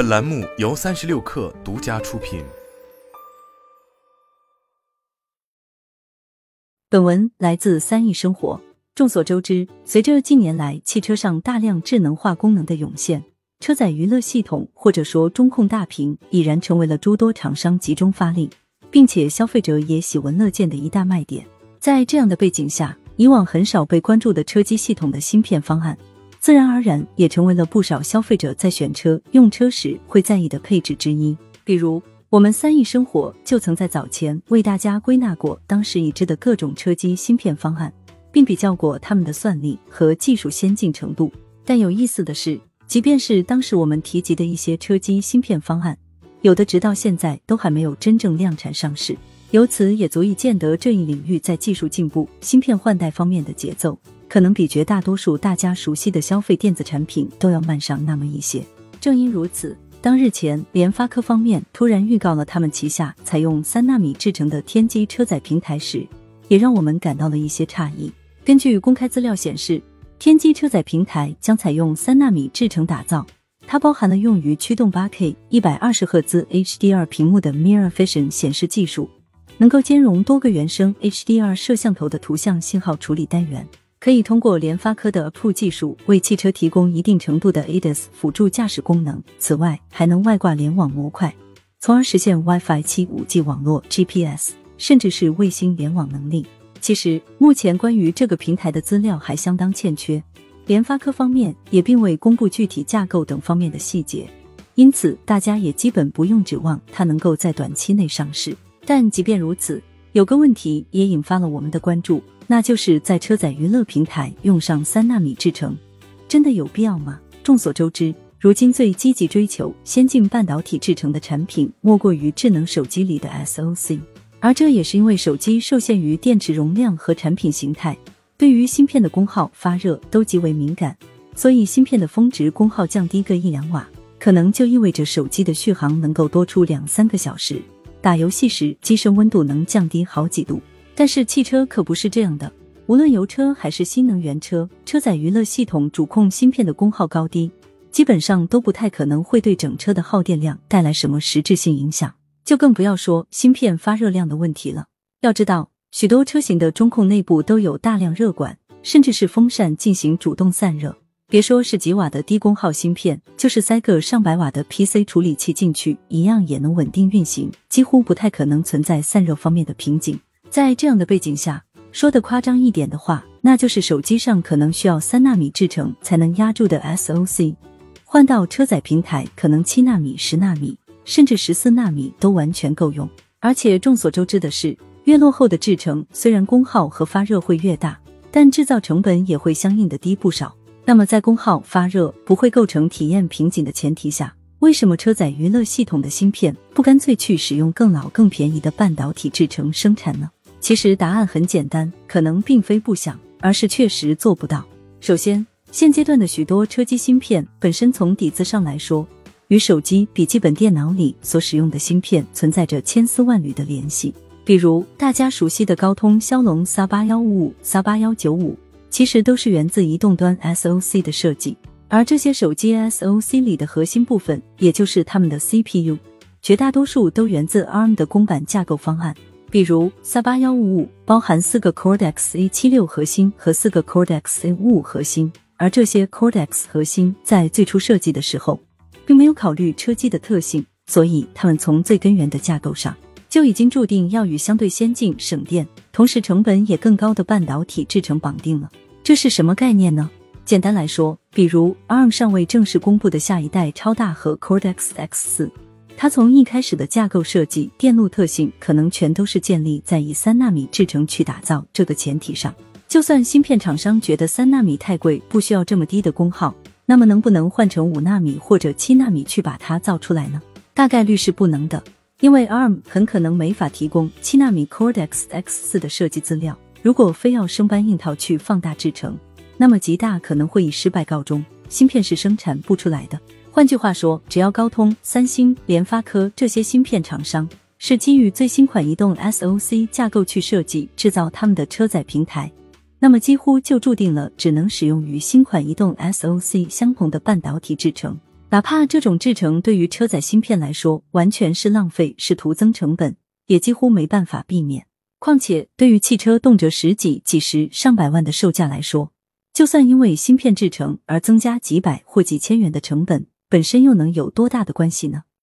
本栏目由三十六氪独家出品。本文来自三亿生活。众所周知，随着近年来汽车上大量智能化功能的涌现，车载娱乐系统或者说中控大屏已然成为了诸多厂商集中发力，并且消费者也喜闻乐见的一大卖点。在这样的背景下，以往很少被关注的车机系统的芯片方案，自然而然也成为了不少消费者在选车用车时会在意的配置之一。比如，我们三亿生活就曾在早前为大家归纳过当时已知的各种车机芯片方案。并比较过他们的算力和技术先进程度。但有意思的是，即便是当时我们提及的一些车机芯片方案，有的直到现在都还没有真正量产上市。由此也足以见得这一领域在技术进步、芯片换代方面的节奏，可能比绝大多数大家熟悉的消费电子产品都要慢上那么一些。正因如此，当日前联发科方面突然预告了他们旗下采用三纳米制成的天玑车载平台时，也让我们感到了一些诧异。根据公开资料显示，天玑车载平台将采用三纳米制成打造，它包含了用于驱动八 K 一百二十赫兹 HDR 屏幕的 Mirror Vision 显示技术，能够兼容多个原生 HDR 摄像头的图像信号处理单元，可以通过联发科的 Pro 技术为汽车提供一定程度的 ADAS 辅助驾驶功能。此外，还能外挂联网模块，从而实现 WiFi 七、五 G 网络、GPS，甚至是卫星联网能力。其实，目前关于这个平台的资料还相当欠缺，联发科方面也并未公布具体架构等方面的细节，因此大家也基本不用指望它能够在短期内上市。但即便如此，有个问题也引发了我们的关注，那就是在车载娱乐平台用上三纳米制程，真的有必要吗？众所周知，如今最积极追求先进半导体制程的产品，莫过于智能手机里的 SOC。而这也是因为手机受限于电池容量和产品形态，对于芯片的功耗、发热都极为敏感，所以芯片的峰值功耗降低个一两瓦，可能就意味着手机的续航能够多出两三个小时，打游戏时机身温度能降低好几度。但是汽车可不是这样的，无论油车还是新能源车，车载娱乐系统主控芯片的功耗高低，基本上都不太可能会对整车的耗电量带来什么实质性影响。就更不要说芯片发热量的问题了。要知道，许多车型的中控内部都有大量热管，甚至是风扇进行主动散热。别说是几瓦的低功耗芯片，就是塞个上百瓦的 PC 处理器进去，一样也能稳定运行，几乎不太可能存在散热方面的瓶颈。在这样的背景下，说的夸张一点的话，那就是手机上可能需要三纳米制程才能压住的 SOC，换到车载平台可能七纳米、十纳米。甚至十四纳米都完全够用，而且众所周知的是，越落后的制程，虽然功耗和发热会越大，但制造成本也会相应的低不少。那么，在功耗、发热不会构成体验瓶颈的前提下，为什么车载娱乐系统的芯片不干脆去使用更老、更便宜的半导体制程生产呢？其实答案很简单，可能并非不想，而是确实做不到。首先，现阶段的许多车机芯片本身从底子上来说。与手机、笔记本电脑里所使用的芯片存在着千丝万缕的联系，比如大家熟悉的高通骁龙 x 八幺五五、x 八幺九五，其实都是源自移动端 SOC 的设计。而这些手机 SOC 里的核心部分，也就是他们的 CPU，绝大多数都源自 ARM 的公版架构方案。比如 x 八幺五五包含四个 Cortex A 七六核心和四个 Cortex A 五五核心，而这些 Cortex 核心在最初设计的时候。并没有考虑车机的特性，所以他们从最根源的架构上就已经注定要与相对先进、省电，同时成本也更高的半导体制成绑定了。这是什么概念呢？简单来说，比如 ARM 尚未正式公布的下一代超大核 Cortex X 四，它从一开始的架构设计、电路特性，可能全都是建立在以三纳米制程去打造这个前提上。就算芯片厂商觉得三纳米太贵，不需要这么低的功耗。那么能不能换成五纳米或者七纳米去把它造出来呢？大概率是不能的，因为 ARM 很可能没法提供七纳米 Cortex X 四的设计资料。如果非要生搬硬套去放大制成，那么极大可能会以失败告终，芯片是生产不出来的。换句话说，只要高通、三星、联发科这些芯片厂商是基于最新款移动 SOC 架构去设计制造他们的车载平台，那么几乎就注定了只能使用与新款移动 SOC 相同的半导体制成。哪怕这种制成对于车载芯片来说完全是浪费，是徒增成本，也几乎没办法避免。况且，对于汽车动辄十几、几十、上百万的售价来说，就算因为芯片制成而增加几百或几千元的成本，本身又能有多大的关系呢？